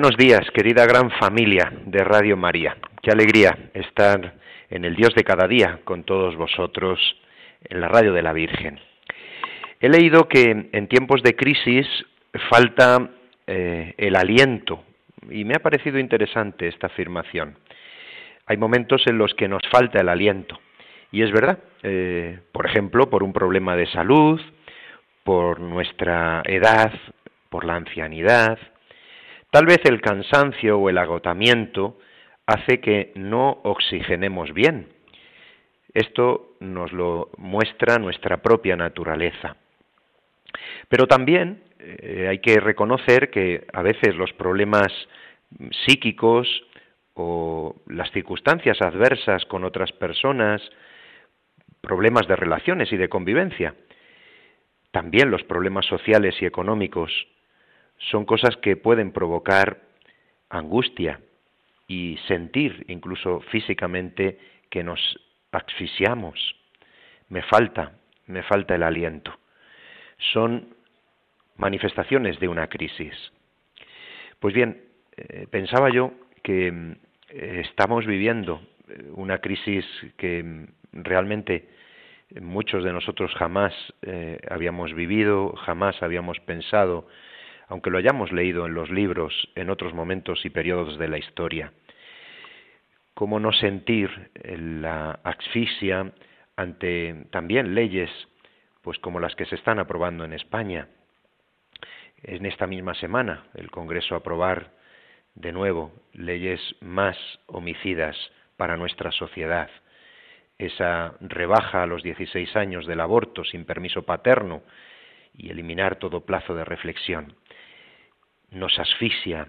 Buenos días, querida gran familia de Radio María. Qué alegría estar en el Dios de cada día con todos vosotros en la radio de la Virgen. He leído que en tiempos de crisis falta eh, el aliento y me ha parecido interesante esta afirmación. Hay momentos en los que nos falta el aliento y es verdad, eh, por ejemplo, por un problema de salud, por nuestra edad, por la ancianidad, Tal vez el cansancio o el agotamiento hace que no oxigenemos bien. Esto nos lo muestra nuestra propia naturaleza. Pero también eh, hay que reconocer que a veces los problemas psíquicos o las circunstancias adversas con otras personas, problemas de relaciones y de convivencia, también los problemas sociales y económicos son cosas que pueden provocar angustia y sentir incluso físicamente que nos asfixiamos. Me falta, me falta el aliento. Son manifestaciones de una crisis. Pues bien, eh, pensaba yo que mm, estamos viviendo eh, una crisis que mm, realmente muchos de nosotros jamás eh, habíamos vivido, jamás habíamos pensado aunque lo hayamos leído en los libros en otros momentos y periodos de la historia. ¿Cómo no sentir la asfixia ante también leyes pues como las que se están aprobando en España? En esta misma semana el Congreso aprobar de nuevo leyes más homicidas para nuestra sociedad. Esa rebaja a los 16 años del aborto sin permiso paterno y eliminar todo plazo de reflexión nos asfixia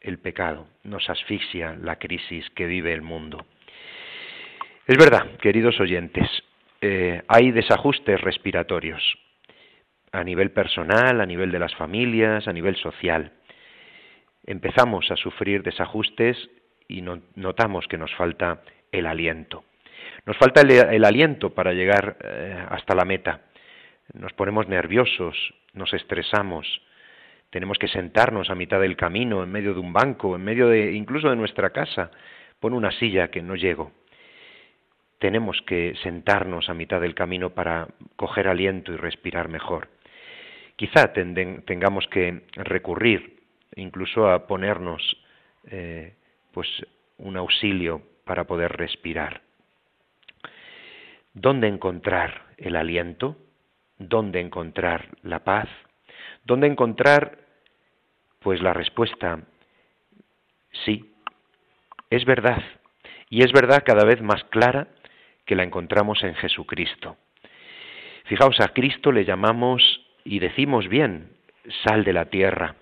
el pecado, nos asfixia la crisis que vive el mundo. Es verdad, queridos oyentes, eh, hay desajustes respiratorios a nivel personal, a nivel de las familias, a nivel social. Empezamos a sufrir desajustes y notamos que nos falta el aliento. Nos falta el, aliento para llegar eh, hasta la meta. Nos ponemos nerviosos, nos estresamos, tenemos que sentarnos a mitad del camino, en medio de un banco, en medio de incluso de nuestra casa. Pon una silla que no llego. Tenemos que sentarnos a mitad del camino para coger aliento y respirar mejor. Quizá tengamos que recurrir incluso a ponernos eh, pues un auxilio para poder respirar. ¿Dónde encontrar el aliento? ¿Dónde encontrar la paz? ¿Dónde encontrar pues la respuesta, sí, es verdad. Y es verdad cada vez más clara que la encontramos en Jesucristo. Fijaos, a Cristo le llamamos y decimos bien, sal de la tierra.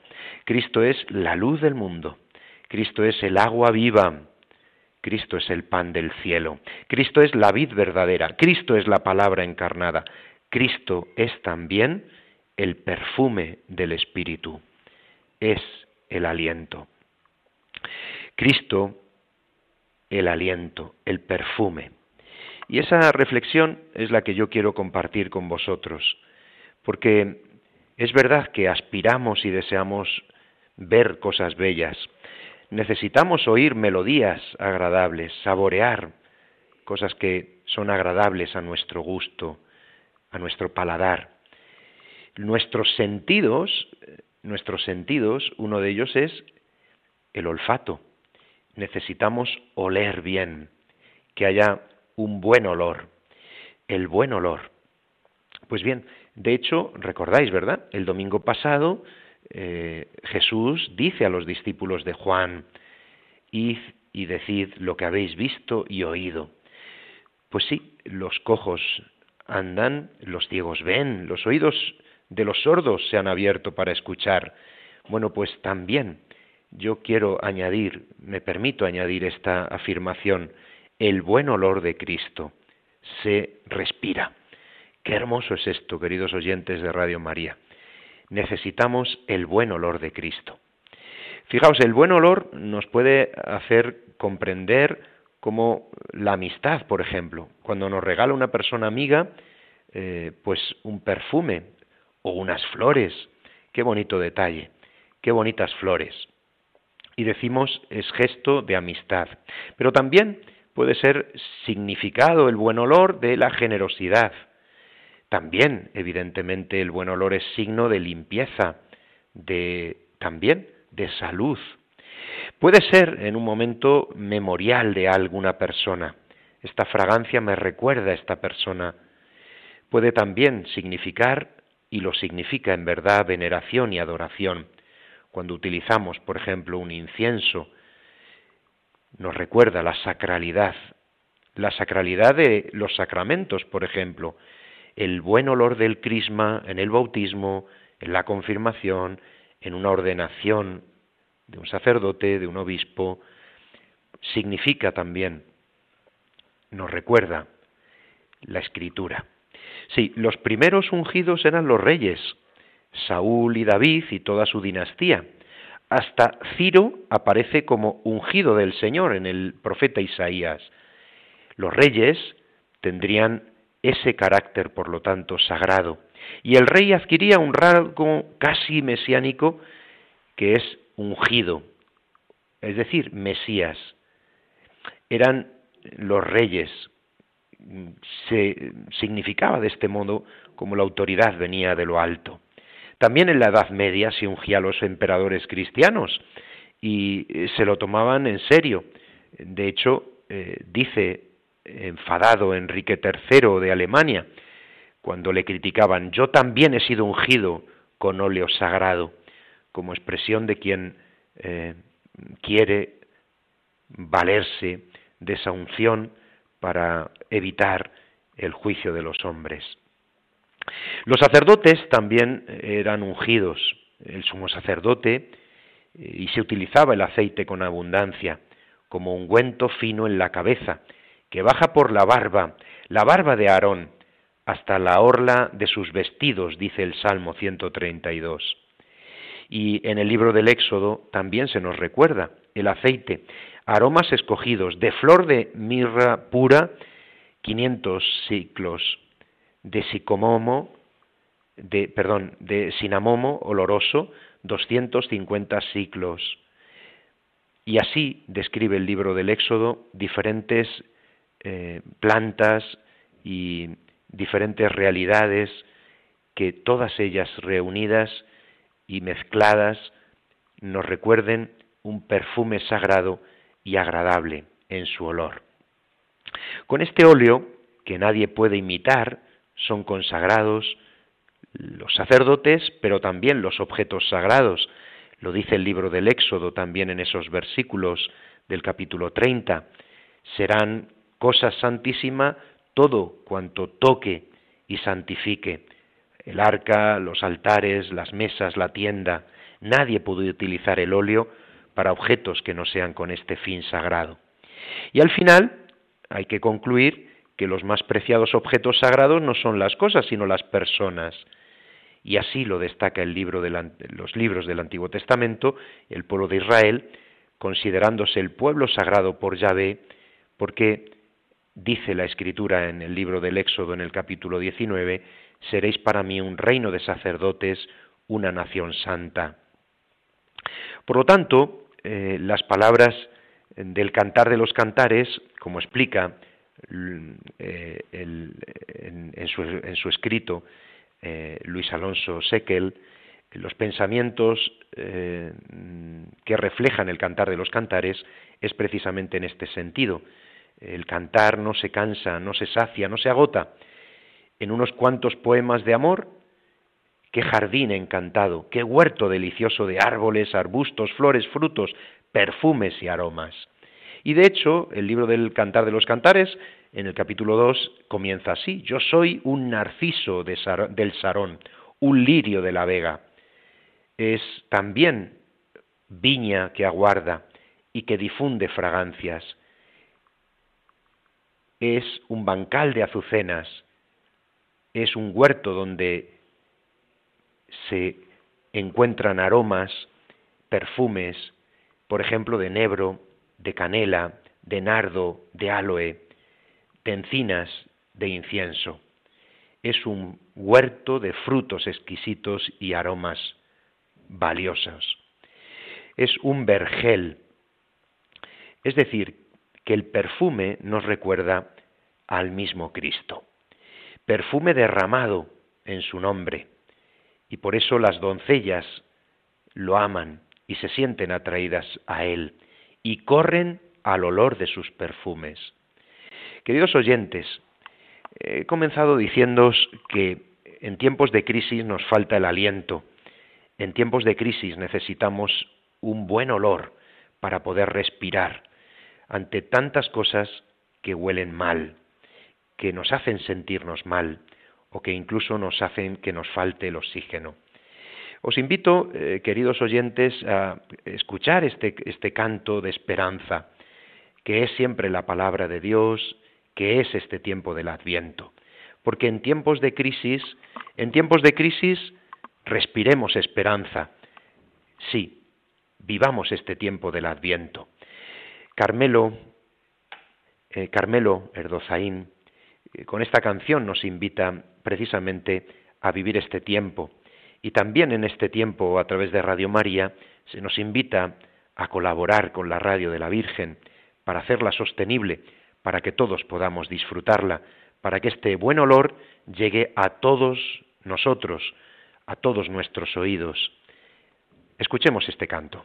Cristo es la luz del mundo. Cristo es el agua viva. Cristo es el pan del cielo. Cristo es la vid verdadera. Cristo es la palabra encarnada. Cristo es también el perfume del Espíritu es el aliento. Cristo, el aliento, el perfume. Y esa reflexión es la que yo quiero compartir con vosotros, porque es verdad que aspiramos y deseamos ver cosas bellas, necesitamos oír melodías agradables, saborear cosas que son agradables a nuestro gusto, a nuestro paladar. Nuestros sentidos nuestros sentidos, uno de ellos es el olfato. Necesitamos oler bien, que haya un buen olor, el buen olor. Pues bien, de hecho, recordáis, ¿verdad? El domingo pasado eh, Jesús dice a los discípulos de Juan, id y decid lo que habéis visto y oído. Pues sí, los cojos andan, los ciegos ven, los oídos de los sordos se han abierto para escuchar. Bueno, pues también yo quiero añadir, me permito añadir esta afirmación, el buen olor de Cristo se respira. Qué hermoso es esto, queridos oyentes de Radio María. Necesitamos el buen olor de Cristo. Fijaos, el buen olor nos puede hacer comprender como la amistad, por ejemplo. Cuando nos regala una persona amiga, eh, pues un perfume o unas flores. Qué bonito detalle, qué bonitas flores. Y decimos es gesto de amistad. Pero también puede ser significado el buen olor de la generosidad. También, evidentemente, el buen olor es signo de limpieza, de también de salud. Puede ser en un momento memorial de alguna persona. Esta fragancia me recuerda a esta persona. Puede también significar, y lo significa en verdad, veneración y adoración. Cuando utilizamos, por ejemplo, un incienso, nos recuerda la sacralidad, la sacralidad de los sacramentos, por ejemplo, el buen olor del crisma en el bautismo, en la confirmación, en una ordenación de un sacerdote, de un obispo, significa también, nos recuerda la escritura. Sí, los primeros ungidos eran los reyes, Saúl y David y toda su dinastía. Hasta Ciro aparece como ungido del Señor en el profeta Isaías. Los reyes tendrían ese carácter, por lo tanto, sagrado. Y el rey adquiría un rasgo casi mesiánico que es ungido, es decir, Mesías. Eran los reyes. Se significaba de este modo como la autoridad venía de lo alto. También en la Edad Media se ungía a los emperadores cristianos y se lo tomaban en serio. De hecho, eh, dice enfadado Enrique III de Alemania, cuando le criticaban, yo también he sido ungido con óleo sagrado como expresión de quien eh, quiere valerse de esa unción para evitar el juicio de los hombres. Los sacerdotes también eran ungidos, el sumo sacerdote, y se utilizaba el aceite con abundancia, como ungüento fino en la cabeza, que baja por la barba, la barba de Aarón, hasta la orla de sus vestidos, dice el Salmo 132. Y en el libro del Éxodo también se nos recuerda el aceite, aromas escogidos, de flor de mirra pura, 500 ciclos, de sicomomo, de, perdón, de sinamomo oloroso, 250 ciclos. Y así describe el libro del Éxodo diferentes eh, plantas y diferentes realidades que todas ellas reunidas y mezcladas nos recuerden un perfume sagrado y agradable en su olor. Con este óleo, que nadie puede imitar, son consagrados los sacerdotes, pero también los objetos sagrados. Lo dice el libro del Éxodo también en esos versículos del capítulo 30. Serán cosa santísima todo cuanto toque y santifique el arca, los altares, las mesas, la tienda. Nadie puede utilizar el óleo para objetos que no sean con este fin sagrado. Y al final hay que concluir que los más preciados objetos sagrados no son las cosas, sino las personas. Y así lo destaca el libro de los libros del Antiguo Testamento, el pueblo de Israel, considerándose el pueblo sagrado por Yahvé, porque dice la Escritura en el libro del Éxodo en el capítulo 19, seréis para mí un reino de sacerdotes, una nación santa. Por lo tanto, eh, las palabras del cantar de los cantares, como explica eh, en, su, escrito eh, Luis Alonso Sequel, los pensamientos que reflejan el cantar de los cantares es precisamente en este sentido. El cantar no se cansa, no se sacia, no se agota, en unos cuantos poemas de amor qué jardín encantado, qué huerto delicioso de árboles, arbustos, flores, frutos, perfumes y aromas. Y de hecho, el libro del Cantar de los Cantares, en el capítulo 2, comienza así, yo soy un narciso del Sarón, un lirio de la vega. Es también viña que aguarda y que difunde fragancias. Es un bancal de azucenas, es un huerto donde se encuentran aromas, perfumes, por ejemplo, de nebro, de canela, de nardo, de aloe, de encinas, de incienso. Es un huerto de frutos exquisitos y aromas valiosos. Es un vergel. Es decir, que el perfume nos recuerda al mismo Cristo. Perfume derramado en su nombre. Y por eso las doncellas lo aman y se sienten atraídas a él y corren al olor de sus perfumes. Queridos oyentes, he comenzado diciéndoos que en tiempos de crisis nos falta el aliento, en tiempos de crisis necesitamos un buen olor para poder respirar ante tantas cosas que huelen mal, que nos hacen sentirnos mal o que incluso nos hacen que nos falte el oxígeno. Os invito, eh, queridos oyentes, a escuchar este, este canto de esperanza, que es siempre la palabra de Dios, que es este tiempo del Adviento. Porque en tiempos de crisis, en tiempos de crisis, respiremos esperanza. Sí, vivamos este tiempo del Adviento. Carmelo, eh, Carmelo Erdozaín, eh, con esta canción nos invita precisamente a vivir este tiempo y también en este tiempo, a través de Radio María, se nos invita a colaborar con la radio de la Virgen para hacerla sostenible, para que todos podamos disfrutarla, para que este buen olor llegue a todos nosotros, a todos nuestros oídos. Escuchemos este canto.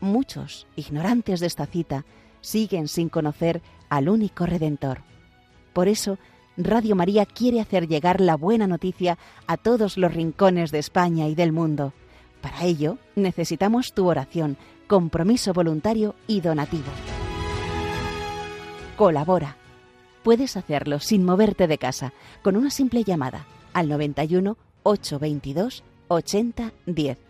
muchos, ignorantes de esta cita, siguen sin conocer al único Redentor. Por eso, Radio María quiere hacer llegar la buena noticia a todos los rincones de España y del mundo. Para ello, necesitamos tu oración, compromiso voluntario y donativo. Colabora. Puedes hacerlo sin moverte de casa, con una simple llamada al 91 822 80 10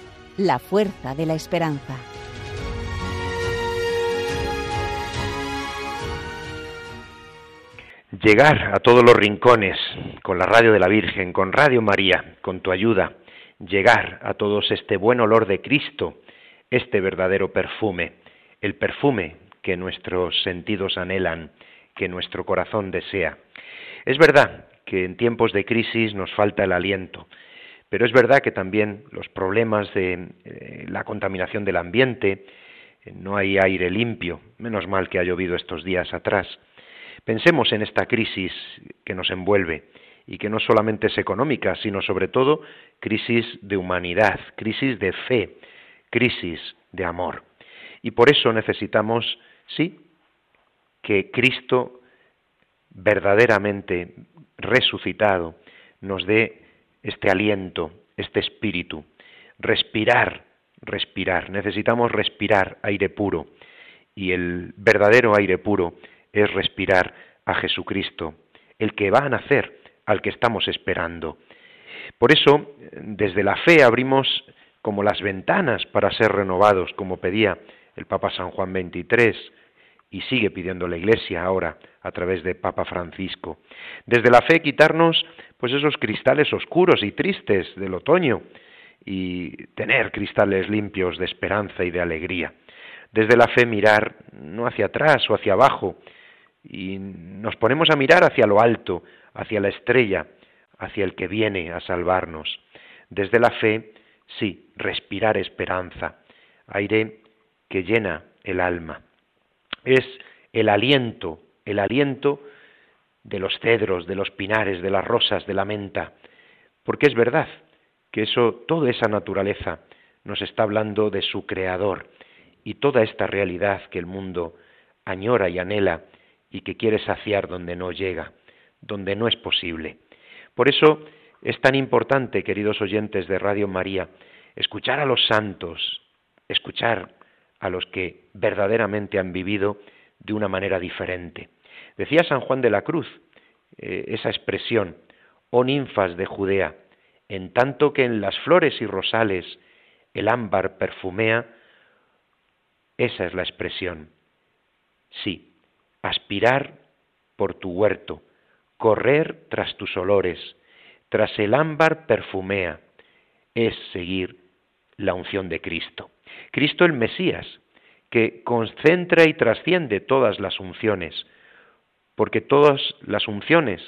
la fuerza de la esperanza. Llegar a todos los rincones con la radio de la Virgen, con Radio María, con tu ayuda, llegar a todos este buen olor de Cristo, este verdadero perfume, el perfume que nuestros sentidos anhelan, que nuestro corazón desea. Es verdad que en tiempos de crisis nos falta el aliento, pero es verdad que también los problemas de eh, la contaminación del ambiente, eh, no hay aire limpio, menos mal que ha llovido estos días atrás. Pensemos en esta crisis que nos envuelve y que no solamente es económica, sino sobre todo crisis de humanidad, crisis de fe, crisis de amor. Y por eso necesitamos, sí, que Cristo verdaderamente resucitado nos dé este aliento, este espíritu. Respirar, respirar. Necesitamos respirar aire puro. Y el verdadero aire puro es respirar a Jesucristo, el que va a nacer, al que estamos esperando. Por eso, desde la fe abrimos como las ventanas para ser renovados, como pedía el Papa San Juan XXIII, y sigue pidiendo la Iglesia ahora a través de Papa Francisco. Desde la fe quitarnos pues esos cristales oscuros y tristes del otoño y tener cristales limpios de esperanza y de alegría. Desde la fe mirar no hacia atrás o hacia abajo y nos ponemos a mirar hacia lo alto, hacia la estrella, hacia el que viene a salvarnos. Desde la fe, sí, respirar esperanza, aire que llena el alma es el aliento, el aliento de los cedros, de los pinares, de las rosas, de la menta, porque es verdad que eso, toda esa naturaleza nos está hablando de su creador y toda esta realidad que el mundo añora y anhela y que quiere saciar donde no llega, donde no es posible. Por eso es tan importante, queridos oyentes de Radio María, escuchar a los santos, escuchar a los que verdaderamente han vivido de una manera diferente. Decía San Juan de la Cruz eh, esa expresión, oh ninfas de Judea, en tanto que en las flores y rosales el ámbar perfumea, esa es la expresión. Sí, aspirar por tu huerto, correr tras tus olores, tras el ámbar perfumea, es seguir la unción de Cristo. Cristo el Mesías, que concentra y trasciende todas las unciones, porque todas las unciones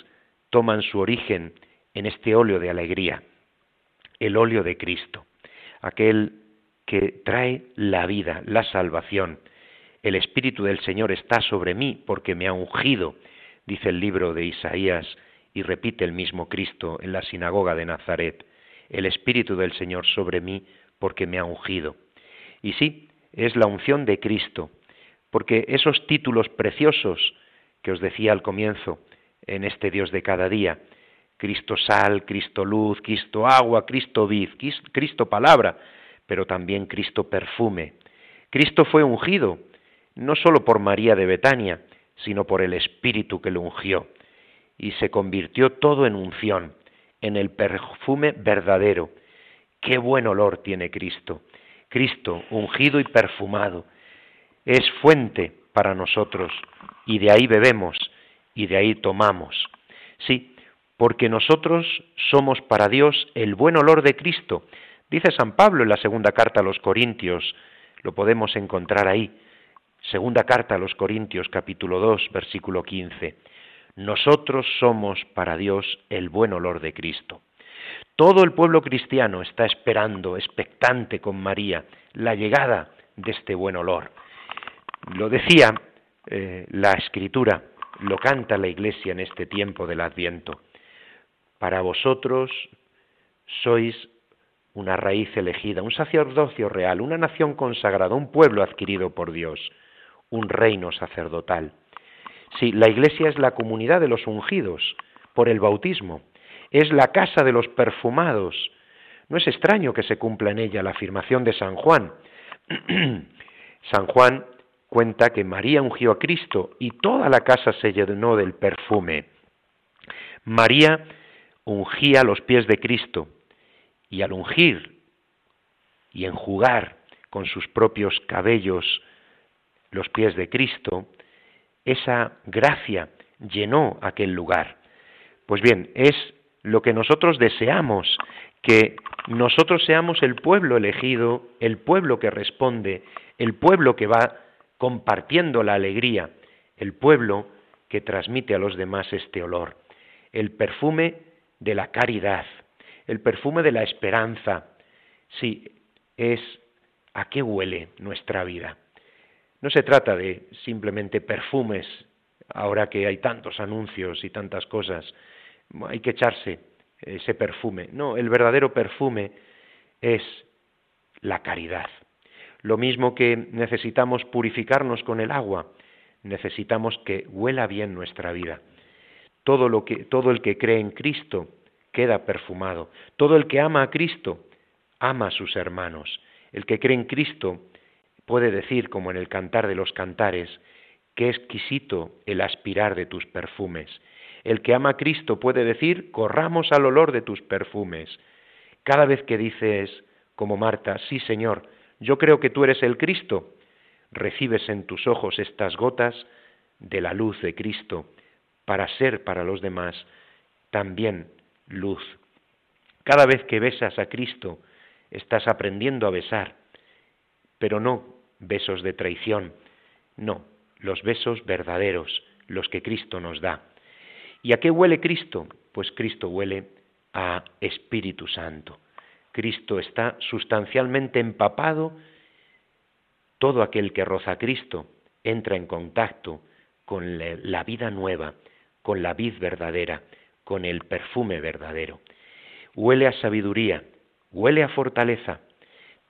toman su origen en este óleo de alegría, el óleo de Cristo, aquel que trae la vida, la salvación. El Espíritu del Señor está sobre mí porque me ha ungido, dice el libro de Isaías y repite el mismo Cristo en la sinagoga de Nazaret. El Espíritu del Señor sobre mí porque me ha ungido. Y sí, es la unción de Cristo, porque esos títulos preciosos que os decía al comienzo en este Dios de cada día, Cristo sal, Cristo luz, Cristo agua, Cristo vid, Cristo palabra, pero también Cristo perfume. Cristo fue ungido, no sólo por María de Betania, sino por el Espíritu que lo ungió, y se convirtió todo en unción, en el perfume verdadero. Qué buen olor tiene Cristo. Cristo, ungido y perfumado, es fuente para nosotros y de ahí bebemos y de ahí tomamos. Sí, porque nosotros somos para Dios el buen olor de Cristo. Dice San Pablo en la segunda carta a los Corintios, lo podemos encontrar ahí. Segunda carta a los Corintios, capítulo 2, versículo 15. Nosotros somos para Dios el buen olor de Cristo. Todo el pueblo cristiano está esperando, expectante con María, la llegada de este buen olor. Lo decía eh, la escritura, lo canta la iglesia en este tiempo del adviento. Para vosotros sois una raíz elegida, un sacerdocio real, una nación consagrada, un pueblo adquirido por Dios, un reino sacerdotal. Sí, la Iglesia es la comunidad de los ungidos por el bautismo, es la casa de los perfumados. No es extraño que se cumpla en ella la afirmación de San Juan. San Juan cuenta que María ungió a Cristo y toda la casa se llenó del perfume. María ungía los pies de Cristo y al ungir y enjugar con sus propios cabellos los pies de Cristo, esa gracia llenó aquel lugar. Pues bien, es lo que nosotros deseamos, que nosotros seamos el pueblo elegido, el pueblo que responde, el pueblo que va compartiendo la alegría, el pueblo que transmite a los demás este olor, el perfume de la caridad, el perfume de la esperanza. Sí, es a qué huele nuestra vida. No se trata de simplemente perfumes, ahora que hay tantos anuncios y tantas cosas, hay que echarse ese perfume. No, el verdadero perfume es la caridad. Lo mismo que necesitamos purificarnos con el agua, necesitamos que huela bien nuestra vida. Todo, lo que, todo el que cree en Cristo queda perfumado. Todo el que ama a Cristo ama a sus hermanos. El que cree en Cristo puede decir, como en el cantar de los cantares, qué exquisito el aspirar de tus perfumes. El que ama a Cristo puede decir, corramos al olor de tus perfumes. Cada vez que dices, como Marta, sí Señor, yo creo que tú eres el Cristo, recibes en tus ojos estas gotas de la luz de Cristo para ser para los demás también luz. Cada vez que besas a Cristo, estás aprendiendo a besar, pero no besos de traición, no, los besos verdaderos, los que Cristo nos da. ¿Y a qué huele Cristo? Pues Cristo huele a Espíritu Santo. Cristo está sustancialmente empapado, todo aquel que roza Cristo entra en contacto con la vida nueva, con la vid verdadera, con el perfume verdadero. Huele a sabiduría, huele a fortaleza,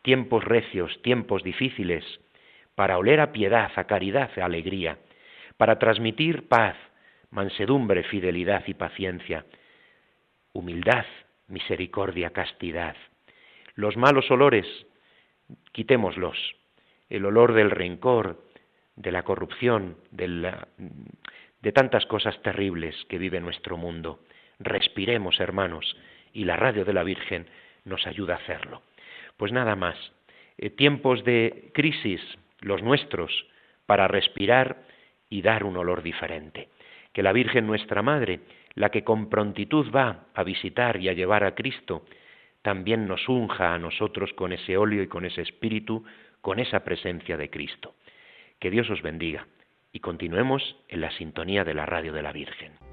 tiempos recios, tiempos difíciles, para oler a piedad, a caridad, a alegría, para transmitir paz, mansedumbre, fidelidad y paciencia, humildad, misericordia, castidad. Los malos olores, quitémoslos. El olor del rencor, de la corrupción, de, tantas cosas terribles que vive nuestro mundo. Respiremos, hermanos, y la radio de la Virgen nos ayuda a hacerlo. Pues nada más, eh, tiempos de crisis, los nuestros, para respirar y dar un olor diferente. Que la Virgen nuestra Madre, la que con prontitud va a visitar y a llevar a Cristo, también nos unja a nosotros con ese óleo y con ese espíritu, con esa presencia de Cristo. Que Dios os bendiga y continuemos en la sintonía de la radio de la Virgen.